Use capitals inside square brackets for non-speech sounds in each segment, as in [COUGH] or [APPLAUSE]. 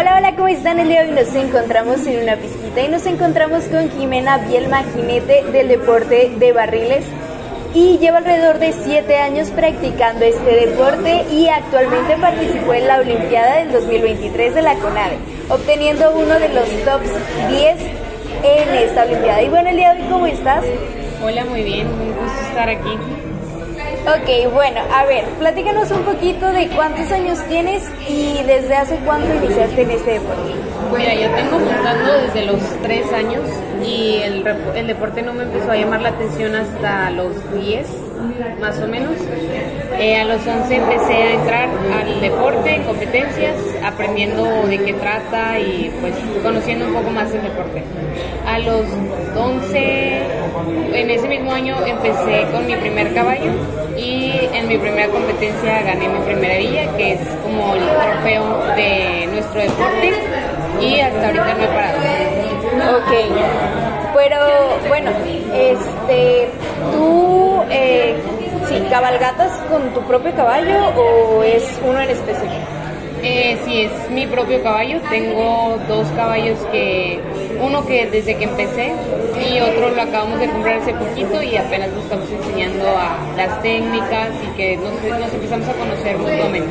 Hola, hola, ¿cómo están? El día de hoy nos encontramos en una pista y nos encontramos con Jimena Bielma, jinete del deporte de barriles y lleva alrededor de 7 años practicando este deporte y actualmente participó en la Olimpiada del 2023 de la CONADE, obteniendo uno de los tops 10 en esta Olimpiada. Y bueno, el día de hoy, ¿cómo estás? Hola, muy bien, un gusto estar aquí. Ok, bueno, a ver, platícanos un poquito de cuántos años tienes y desde hace cuánto iniciaste en este deporte. Mira, yo tengo montando desde los 3 años y el, el deporte no me empezó a llamar la atención hasta los 10, más o menos. Eh, a los 11 empecé a entrar al deporte, en competencias, aprendiendo de qué trata y pues conociendo un poco más el deporte. A los 11, en ese mismo año empecé con mi primer caballo y en mi primera competencia gané mi primera villa, que es como el trofeo de nuestro deporte y hasta ahorita no he parado. Ok, pero bueno, este, tú, eh, sí, cabalgatas con tu propio caballo o es uno en específico? Eh, sí, es mi propio caballo. Tengo dos caballos que, uno que desde que empecé y otro lo acabamos de comprar hace poquito y apenas nos estamos enseñando a las técnicas y que nos, nos empezamos a conocer mutuamente.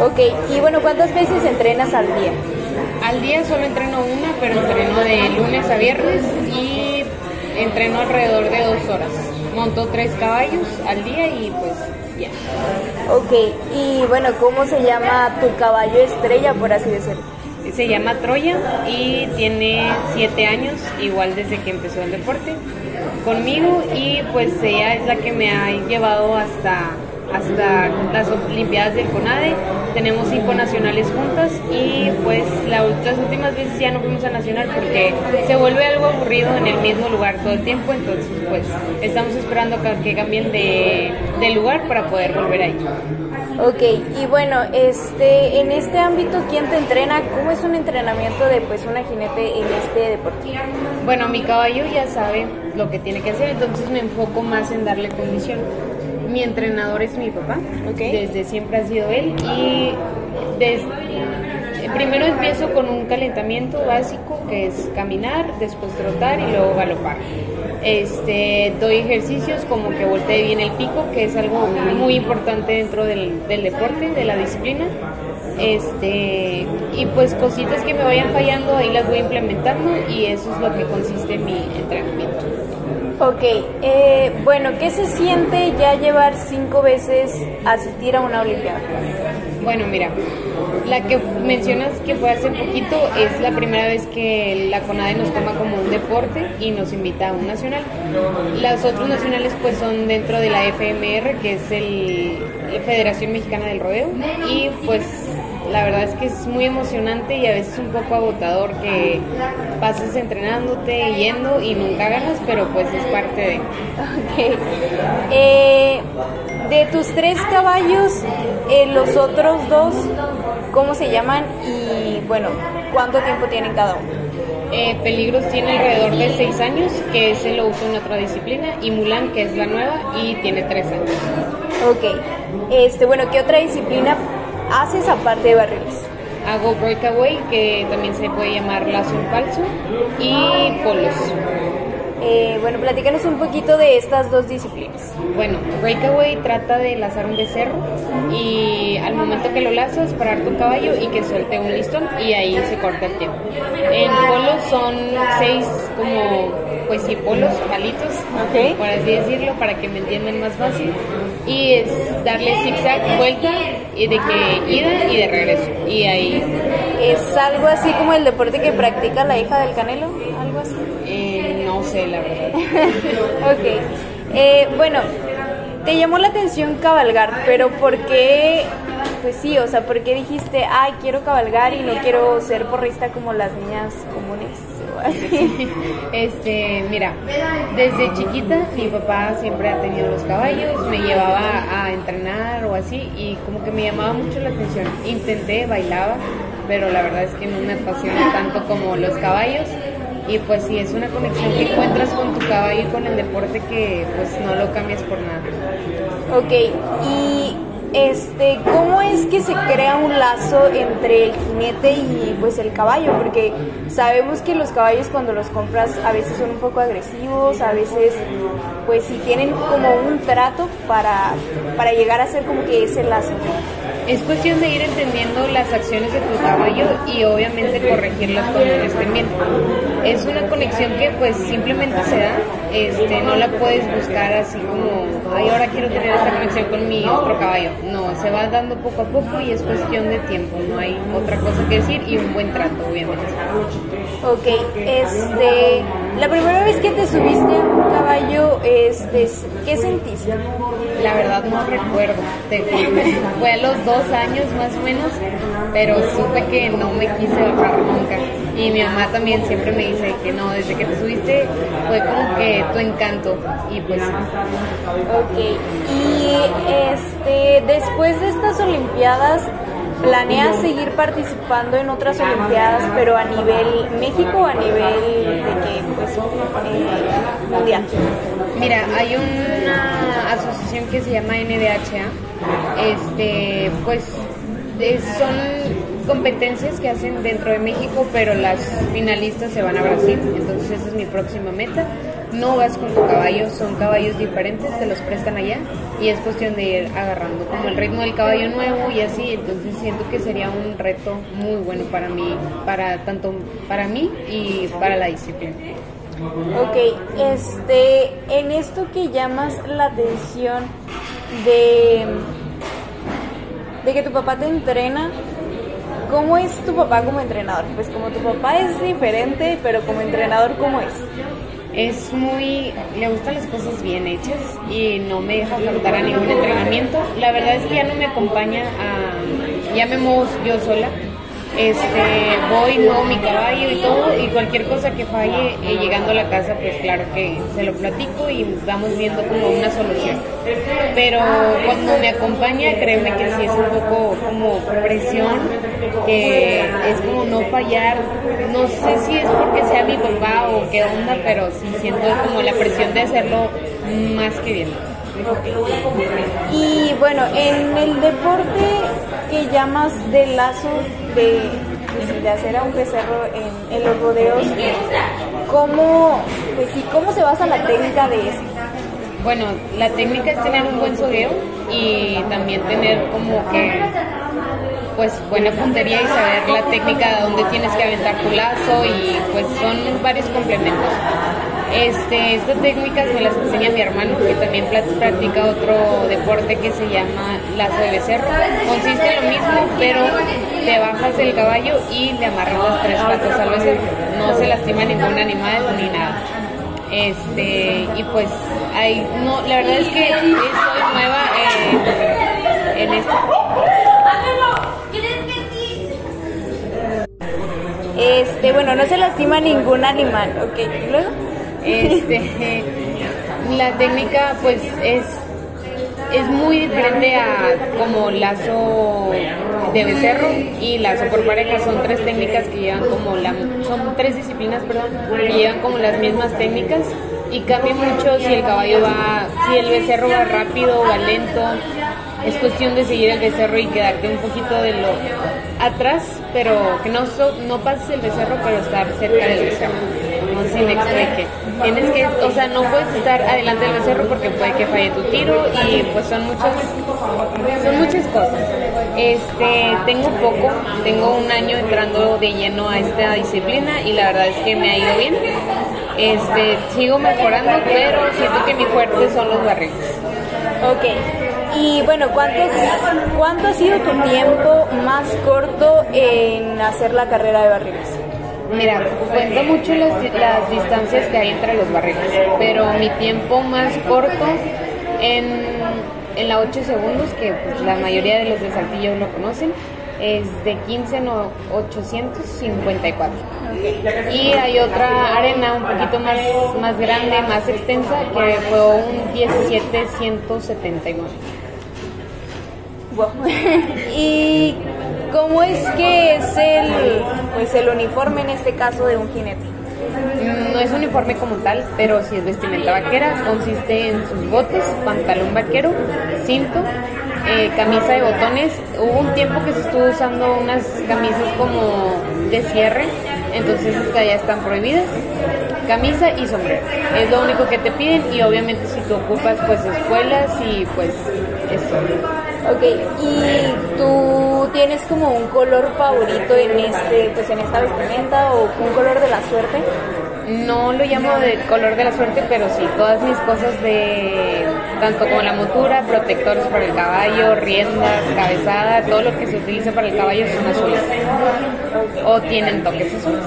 Ok, y bueno, ¿cuántas veces entrenas al día? Al día solo entreno una, pero entreno de lunes a viernes y entreno alrededor de dos horas. Monto tres caballos al día y pues ya. Ok, y bueno, ¿cómo se llama tu caballo estrella, por así decirlo? Se llama Troya y tiene siete años, igual desde que empezó el deporte conmigo y pues ella es la que me ha llevado hasta hasta las Olimpiadas del CONADE. Tenemos cinco nacionales juntas y pues la, las últimas veces ya no fuimos a nacional porque se vuelve algo aburrido en el mismo lugar todo el tiempo, entonces pues estamos esperando que cambien de, de lugar para poder volver ahí. Ok, y bueno, este, en este ámbito, ¿quién te entrena? ¿Cómo es un entrenamiento de pues una jinete en este deporte? Bueno, mi caballo ya sabe lo que tiene que hacer, entonces me enfoco más en darle condición mi entrenador es mi papá, desde siempre ha sido él y desde, primero empiezo con un calentamiento básico que es caminar, después trotar y luego galopar. Este, doy ejercicios como que voltee bien el pico, que es algo muy importante dentro del, del deporte, de la disciplina. Este, y pues cositas que me vayan fallando ahí las voy implementando y eso es lo que consiste en mi entrenamiento. Ok, eh, bueno, ¿qué se siente ya llevar cinco veces asistir a una Olimpiada? Bueno, mira, la que mencionas que fue hace poquito es la primera vez que la CONADE nos toma como un deporte y nos invita a un nacional. Las otros nacionales pues son dentro de la FMR, que es el, la Federación Mexicana del Rodeo, y pues la verdad es que es muy emocionante y a veces un poco agotador que pases entrenándote, yendo y nunca ganas, pero pues es parte de... Ok. Eh, de tus tres caballos, eh, los otros dos, ¿cómo se llaman? Y bueno, ¿cuánto tiempo tienen cada uno? Eh, Peligros tiene alrededor de seis años, que ese lo uso en otra disciplina, y Mulan, que es la nueva, y tiene tres años. Ok. Este, bueno, ¿qué otra disciplina haces aparte de barriles? Hago breakaway, que también se puede llamar lazo en falso, y polos. Eh, bueno, platícanos un poquito de estas dos disciplinas. Bueno, breakaway trata de lazar un becerro y al momento que lo lazas parar tu caballo y que suelte un listón y ahí se corta el tiempo. En polos son seis como, pues sí, polos, palitos, Ok. por así decirlo, para que me entiendan más fácil. Y es darle zigzag, vuelta, y de que ida y de regreso. Y ahí, ¿Es algo así como el deporte que practica la hija del Canelo? ¿Algo así? eh, no sé, la verdad. [LAUGHS] ok. Eh, bueno, te llamó la atención cabalgar, pero ¿por qué? Pues sí, o sea, ¿por qué dijiste, ay, quiero cabalgar y no quiero ser porrista como las niñas comunes? [LAUGHS] Este, mira, desde chiquita mi papá siempre ha tenido los caballos, me llevaba a entrenar o así y como que me llamaba mucho la atención. Intenté, bailaba, pero la verdad es que no me apasiona tanto como los caballos y pues sí es una conexión que encuentras con tu caballo y con el deporte que pues no lo cambias por nada. Ok, y este, ¿cómo es que se crea un lazo entre el jinete y pues el caballo? Porque sabemos que los caballos cuando los compras a veces son un poco agresivos, a veces pues si tienen como un trato para, para llegar a ser como que ese lazo. Es cuestión de ir entendiendo las acciones de tu caballo y obviamente corregirlas cuando estén bien. Es una conexión que pues simplemente se da, este, no la puedes buscar así como, ay, ahora quiero tener esta conexión con mi otro caballo. No, se va dando poco a poco y es cuestión de tiempo, no hay otra cosa que decir y un buen trato, obviamente. Ok, este, la primera vez que te subiste a un caballo, este, ¿qué sentiste? La verdad no recuerdo, fue a los dos años más o menos, pero supe que no me quise bajar nunca. Y mi mamá también siempre me dice que no, desde que te subiste fue como que tu encanto y pues Ok, y este, después de estas Olimpiadas, ¿planeas seguir participando en otras Olimpiadas, pero a nivel México o a nivel de que, pues, eh, mundial? Mira, hay una asociación que se llama NDHA, este, pues son competencias que hacen dentro de México, pero las finalistas se van a Brasil, entonces esa es mi próxima meta. No vas con tu caballo, son caballos diferentes, te los prestan allá y es cuestión de ir agarrando como el ritmo del caballo nuevo y así, entonces siento que sería un reto muy bueno para mí, para tanto para mí y para la disciplina. Ok, este, en esto que llamas la atención de de que tu papá te entrena. ¿Cómo es tu papá como entrenador? Pues como tu papá es diferente, pero como entrenador, ¿cómo es? Es muy, le gustan las cosas bien hechas y no me deja faltar a ningún entrenamiento. La verdad es que ya no me acompaña a, ya me muevo yo sola este, voy, no mi caballo y todo, y cualquier cosa que falle eh, llegando a la casa, pues claro que se lo platico y vamos viendo como una solución. Pero cuando me acompaña, créeme que sí es un poco como presión, que es como no fallar, no sé si es porque sea mi papá o qué onda, pero sí siento como la presión de hacerlo más que bien. Y bueno, en el deporte que llamas de lazo de, de hacer a un becerro en, los rodeos, ¿cómo, pues, ¿cómo se basa la técnica de eso? Bueno, la técnica es tener un buen sogueo y también tener como que pues buena puntería y saber la técnica de dónde tienes que aventar tu lazo y pues son varios complementos. Este, estas técnicas me las enseña mi hermano, que también practica otro deporte que se llama lazo de becerro. Consiste en lo mismo, pero te bajas el caballo y le amarras tres patas al becerro. No se lastima ningún animal ni nada. Este, y pues, hay, no, la verdad es que soy nueva en esto. Este, bueno, no se lastima ningún animal, ¿ok? ¿Luego? Este, la técnica pues es, es muy diferente a como lazo de becerro y lazo por pareja. Son tres técnicas que llevan como la, son tres disciplinas, perdón, que llevan como las mismas técnicas y cambia mucho si el caballo va, si el becerro va rápido o va lento. Es cuestión de seguir el becerro y quedarte un poquito de lo atrás, pero que no, no pases el becerro, pero estar cerca del becerro si me explique. Tienes que, o sea, no puedes estar adelante del becerro porque puede que falle tu tiro y pues son muchas, son muchas cosas. Este, tengo poco, tengo un año entrando de lleno a esta disciplina y la verdad es que me ha ido bien. Este, sigo mejorando, pero siento que mi fuerte son los barriles. Ok. Y bueno, ¿cuánto, ¿cuánto ha sido tu tiempo más corto en hacer la carrera de barriles? Mira, cuento mucho las, distancias que hay entre los barriles, pero mi tiempo más corto en, en la 8 segundos, que pues, la mayoría de los de Saltillo lo conocen, es de 15 no, 854. Y hay otra arena un poquito más, más grande, más extensa, que fue un 17179. Wow. y ¿Cómo es que es el, pues el uniforme en este caso de un jinete? No es uniforme como tal, pero si es vestimenta vaquera. Consiste en sus botes, pantalón vaquero, cinto eh, camisa de botones. Hubo un tiempo que se estuvo usando unas camisas como de cierre, entonces estas ya están prohibidas. Camisa y sombrero. Es lo único que te piden y obviamente si tú ocupas pues escuelas y pues eso. Ok, ¿y tú tienes como un color favorito en este, pues en esta vestimenta o un color de la suerte? No lo llamo de color de la suerte, pero sí, todas mis cosas de tanto como la montura, protectores para el caballo, riendas, cabezada, todo lo que se utiliza para el caballo son azules. O tienen toques azules.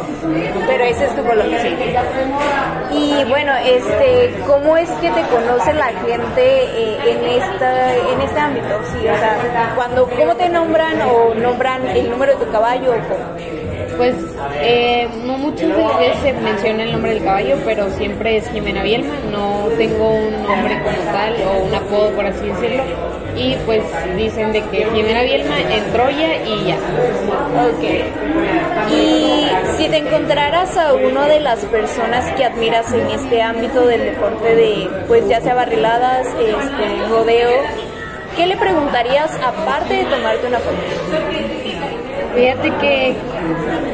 Pero ese es tu color. Sí. Y bueno, este, ¿cómo es que te conoce la gente eh, en esta, en este ámbito? Sí, o sea, cuando, ¿cómo te nombran o nombran el número de tu caballo o cómo? Pues eh, no muchas veces se menciona el nombre del caballo, pero siempre es Jimena Bielma. No tengo un nombre como tal o un apodo, por así decirlo. Y pues dicen de que Jimena Bielma en Troya y ya. Ok. Y si te encontraras a una de las personas que admiras en este ámbito del deporte de, pues ya sea barriladas, este, rodeo, ¿qué le preguntarías aparte de tomarte una foto? Fíjate que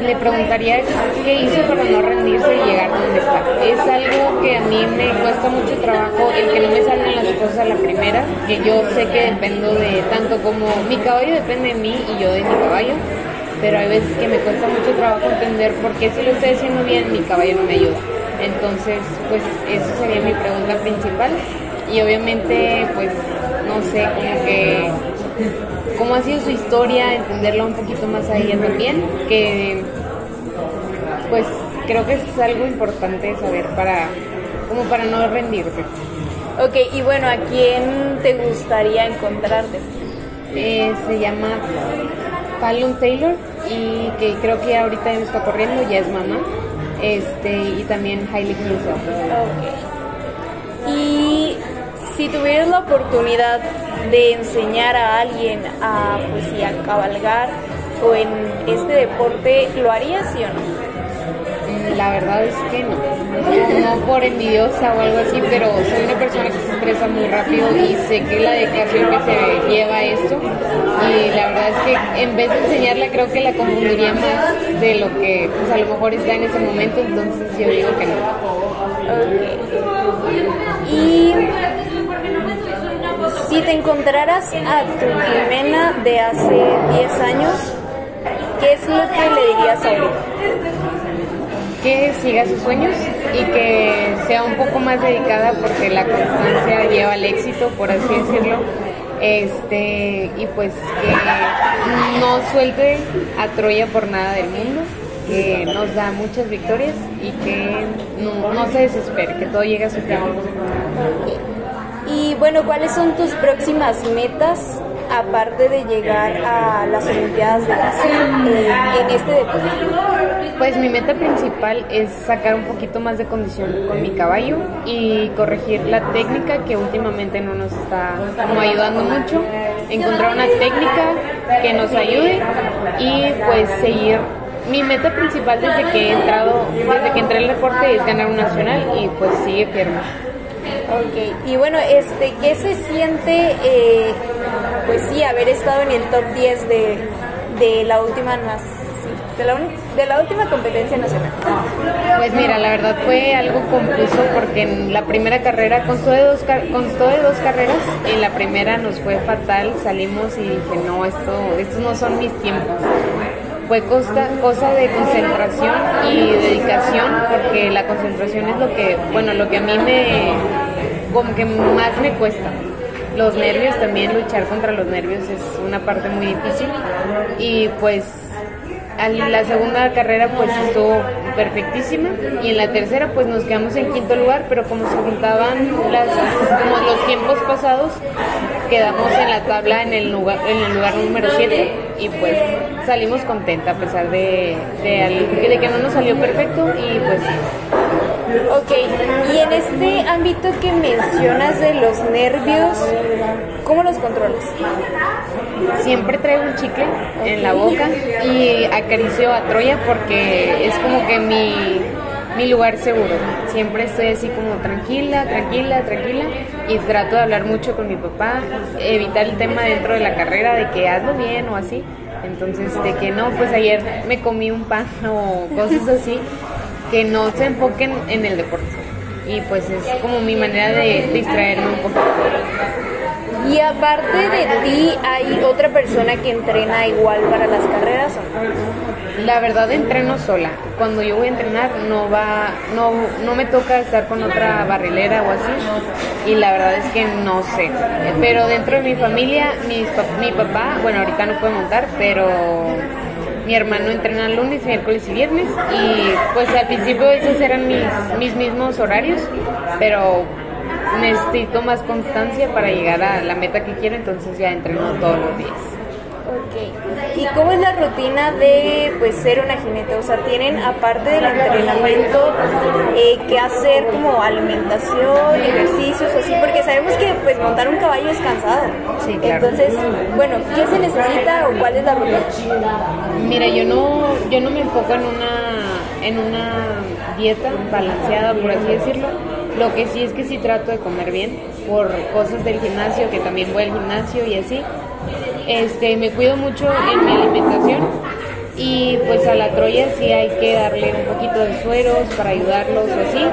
le preguntaría qué hizo para no rendirse y llegar donde está. Es algo que a mí me cuesta mucho trabajo, el que no me salgan las cosas a la primera, que yo sé que dependo de tanto como mi caballo depende de mí y yo de mi caballo, pero hay veces que me cuesta mucho trabajo entender por qué si lo estoy haciendo bien mi caballo no me ayuda. Entonces, pues eso sería mi pregunta principal y obviamente, pues no sé, como que cómo ha sido su historia, entenderla un poquito más a ella también, que pues creo que es algo importante saber para como para no rendirse. Ok, y bueno, ¿a quién te gustaría encontrarte? Eh, se llama Fallon Taylor y que creo que ahorita está corriendo, ya es mamá, este, y también Hailey Newsom. Ok. Y si tuvieras la oportunidad de enseñar a alguien a, pues, a cabalgar o en este deporte, ¿lo harías sí o no? Mm, la verdad es que no. no. por envidiosa o algo así, pero soy una persona que se estresa muy rápido y sé que la dedicación que se lleva a esto. Y la verdad es que en vez de enseñarla, creo que la confundiría más de lo que pues, a lo mejor está en ese momento, entonces yo digo que no. Okay. Y si te encontraras a tu Jimena de hace 10 años, ¿qué es lo que le dirías ahorita? Que siga sus sueños y que sea un poco más dedicada porque la constancia lleva al éxito, por así decirlo. Este, y pues que no suelte a Troya por nada del mundo, que nos da muchas victorias y que no, no se desespere, que todo llegue a su tiempo. Bueno, ¿cuáles son tus próximas metas aparte de llegar a las Olimpiadas de Brasil eh, en este deporte? Pues mi meta principal es sacar un poquito más de condición con mi caballo y corregir la técnica que últimamente no nos está como ayudando mucho, encontrar una técnica que nos ayude y pues seguir mi meta principal desde que he entrado, desde que entré al deporte es ganar un nacional y pues sigue firme. Ok, y bueno, este, ¿qué se siente, eh, pues sí, haber estado en el top 10 de, de la última de la, de la última competencia nacional? Pues mira, la verdad fue algo confuso porque en la primera carrera constó de dos, constó de dos carreras, en la primera nos fue fatal, salimos y dije, no, esto, estos no son mis tiempos fue costa, cosa de concentración y dedicación, porque la concentración es lo que, bueno, lo que a mí me, como que más me cuesta. Los nervios también, luchar contra los nervios es una parte muy difícil. Y pues la segunda carrera pues estuvo perfectísima. Y en la tercera pues nos quedamos en quinto lugar, pero como se juntaban las, como los tiempos pasados, quedamos en la tabla en el lugar, en el lugar número 7 y pues salimos contentas a pesar de, de, que no nos salió perfecto. Y pues Ok, y en este ámbito que mencionas de los nervios, ¿cómo los controlas? Siempre traigo un chicle en la boca y acaricio a Troya porque es como que mi mi lugar seguro. Siempre estoy así como tranquila, tranquila, tranquila y trato de hablar mucho con mi papá, evitar el tema dentro de la carrera de que hazlo bien o así. Entonces, de que no, pues ayer me comí un pan [LAUGHS] o cosas así, que no se enfoquen en el deporte. Y pues es como mi manera de distraerme un poco. Y aparte de ti, ¿hay otra persona que entrena igual para las carreras? La verdad entreno sola. Cuando yo voy a entrenar no va, no, no me toca estar con otra barrilera o así. Y la verdad es que no sé. Pero dentro de mi familia, mi, mi papá, bueno ahorita no puede montar, pero mi hermano entrena lunes, miércoles y viernes. Y pues al principio esos eran mis, mis mismos horarios, pero necesito más constancia para llegar a la meta que quiero, entonces ya entreno todos los días. Ok. ¿Y cómo es la rutina de pues ser una jinete? O sea, tienen aparte del entrenamiento eh, que hacer como alimentación, ejercicios, así, porque sabemos que pues montar un caballo es cansado. Sí, claro. Entonces, bueno, ¿qué se necesita o cuál es la rutina? Mira, yo no, yo no me enfoco en una, en una dieta balanceada, por así decirlo lo que sí es que sí trato de comer bien por cosas del gimnasio, que también voy al gimnasio y así. Este, me cuido mucho en mi alimentación y pues a la Troya sí hay que darle un poquito de sueros para ayudarlos así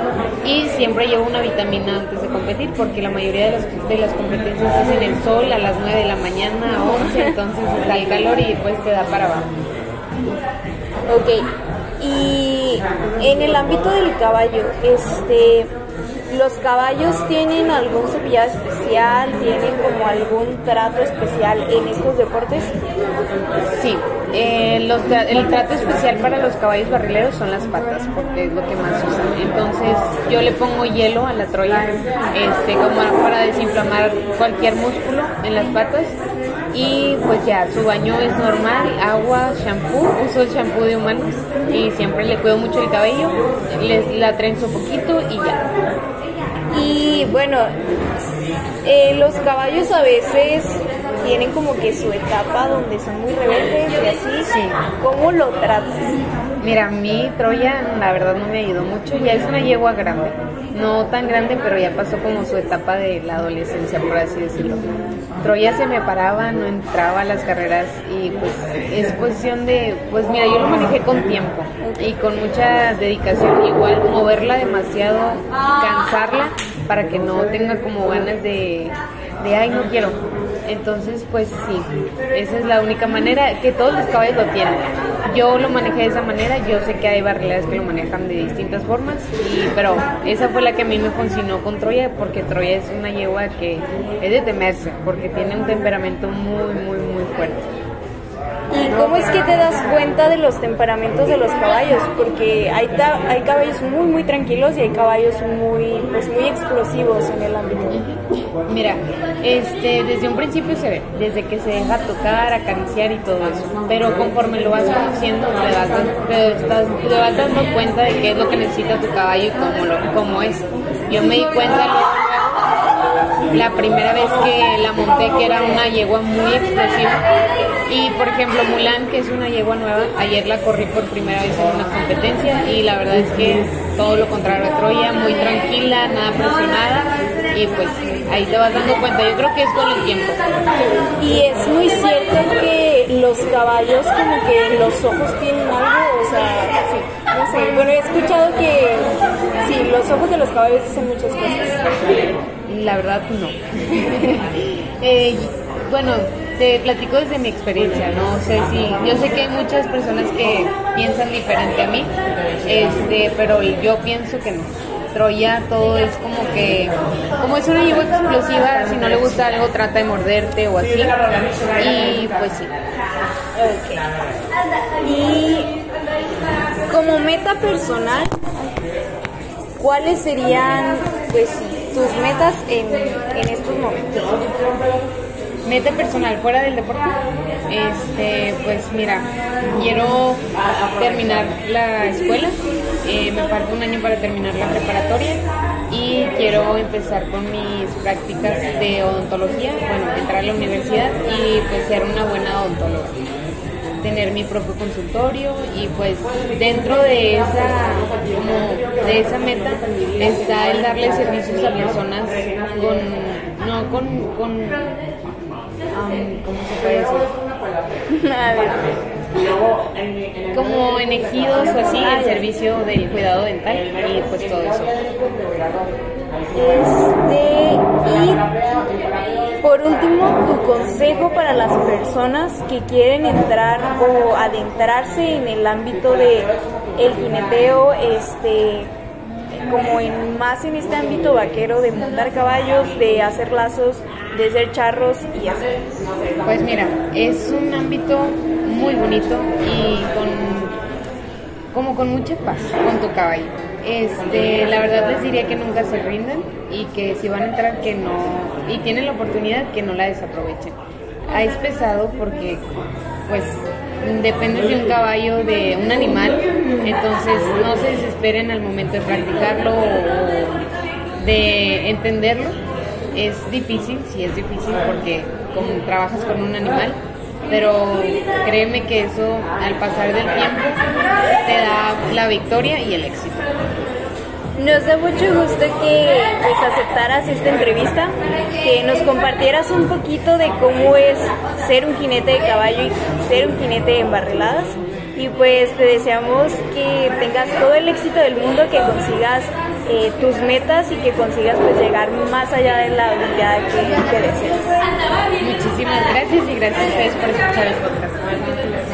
y siempre llevo una vitamina antes de competir porque la mayoría de las, de las competencias es en el sol a las 9 de la mañana a 11 entonces está el calor y pues te da para abajo. Ok, y en el ámbito del caballo, este ¿Los caballos tienen algún cepillado especial? ¿Tienen como algún trato especial en estos deportes? Sí, eh, el trato especial para los caballos barrileros son las patas, porque es lo que más usan. Entonces yo le pongo hielo a la troya, este, como para desinflamar cualquier músculo en las patas. Y pues ya, su baño es normal, agua, shampoo, uso el shampoo de humanos y siempre le cuido mucho el cabello, les la trenzo poquito y ya. Bueno, eh, los caballos a veces tienen como que su etapa donde son muy rebeldes y así. Sí. ¿Cómo lo tratas? Mira, mi Troya la verdad no me ayudó mucho, ya es una yegua grande, no tan grande, pero ya pasó como su etapa de la adolescencia, por así decirlo. Troya se me paraba, no entraba a las carreras y pues es cuestión de, pues mira, yo lo manejé con tiempo y con mucha dedicación, igual moverla demasiado, cansarla para que no tenga como ganas de, de ay, no quiero entonces, pues sí, esa es la única manera que todos los caballos lo tienen. Yo lo manejé de esa manera, yo sé que hay barrileras que lo manejan de distintas formas, pero esa fue la que a mí me funcionó con Troya, porque Troya es una yegua que es de temerse, porque tiene un temperamento muy, muy, muy fuerte. ¿Y cómo es que te das cuenta de los temperamentos de los caballos? Porque hay, hay caballos muy, muy tranquilos y hay caballos muy, pues, muy explosivos en el ámbito. Mira, este, desde un principio se ve, desde que se deja tocar, acariciar y todo eso. Pero conforme lo vas conociendo, te vas, te, vas dando cuenta de qué es lo que necesita tu caballo y cómo, lo, cómo es. Yo me di cuenta la primera vez que la monté, que era una yegua muy explosiva. Y por ejemplo, Mulan, que es una yegua nueva, ayer la corrí por primera vez en una competencia y la verdad es que todo lo contrario a Troya, muy tranquila, nada presionada y pues ahí te vas dando cuenta. Yo creo que es con el tiempo. Y es muy cierto que los caballos como que los ojos tienen algo, o sea, sí, no sé. Bueno, he escuchado que sí, los ojos de los caballos dicen muchas cosas. La verdad, no. [LAUGHS] Eh, bueno, te platico desde mi experiencia, no sé si, yo sé que hay muchas personas que piensan diferente a mí, este, pero yo pienso que no. Troya todo es como que, como es una yegua explosiva, si no le gusta algo trata de morderte o así, y pues sí. Y como meta personal, ¿cuáles serían, pues tus metas en, en estos momentos? Meta personal fuera del deporte, este, pues mira, quiero terminar la escuela, eh, me falta un año para terminar la preparatoria y quiero empezar con mis prácticas de odontología, bueno, entrar a la universidad y pues ser una buena odontóloga. Tener mi propio consultorio y pues dentro de esa como de esa meta está el darle servicios a personas con, no, con, con Como en ejidos o así, el servicio del cuidado dental y pues todo eso. Este, y por último, tu consejo para las personas que quieren entrar o adentrarse en el ámbito de el jineteo, este, como en más en este ámbito vaquero de montar caballos, de hacer lazos, de ser charros y así. Pues mira, es un ámbito muy bonito y con como con mucha paz con tu caballo. Este, la verdad les diría que nunca se rindan y que si van a entrar que no y tienen la oportunidad que no la desaprovechen. Ah, es pesado porque pues depende de un caballo, de un animal, entonces no se desesperen al momento de practicarlo o de entenderlo. Es difícil, sí es difícil porque como trabajas con un animal, pero créeme que eso al pasar del tiempo te da la victoria y el éxito. Nos da mucho gusto que pues, aceptaras esta entrevista, que nos compartieras un poquito de cómo es ser un jinete de caballo y ser un jinete en barreladas. Y pues te deseamos que tengas todo el éxito del mundo, que consigas eh, tus metas y que consigas pues llegar más allá de la habilidad que, que deseas. Muchísimas gracias y gracias a ustedes por escuchar el podcast.